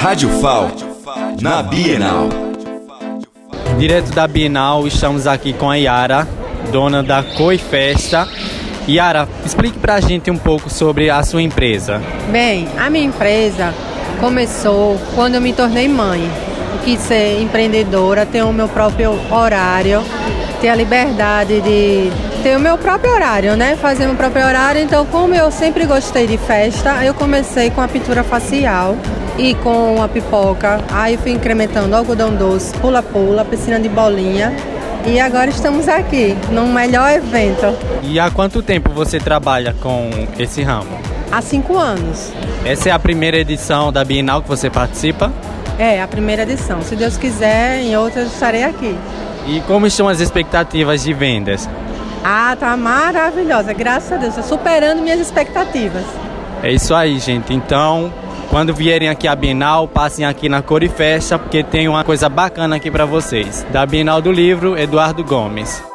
Rádio FAL, na Bienal. Direto da Bienal, estamos aqui com a Yara, dona da Coi Festa. Yara, explique pra gente um pouco sobre a sua empresa. Bem, a minha empresa começou quando eu me tornei mãe. Eu quis ser empreendedora, ter o meu próprio horário, ter a liberdade de ter o meu próprio horário, né? Fazer o meu próprio horário. Então, como eu sempre gostei de festa, eu comecei com a pintura facial e com a pipoca. Aí fui incrementando algodão doce, pula-pula, piscina de bolinha. E agora estamos aqui, num melhor evento. E há quanto tempo você trabalha com esse ramo? Há cinco anos. Essa é a primeira edição da Bienal que você participa? É, a primeira edição. Se Deus quiser, em outras estarei aqui. E como estão as expectativas de vendas? Ah, tá maravilhosa, graças a Deus, tá superando minhas expectativas. É isso aí, gente. Então, quando vierem aqui à Bienal, passem aqui na Cor e Festa, porque tem uma coisa bacana aqui para vocês. Da Bienal do Livro, Eduardo Gomes.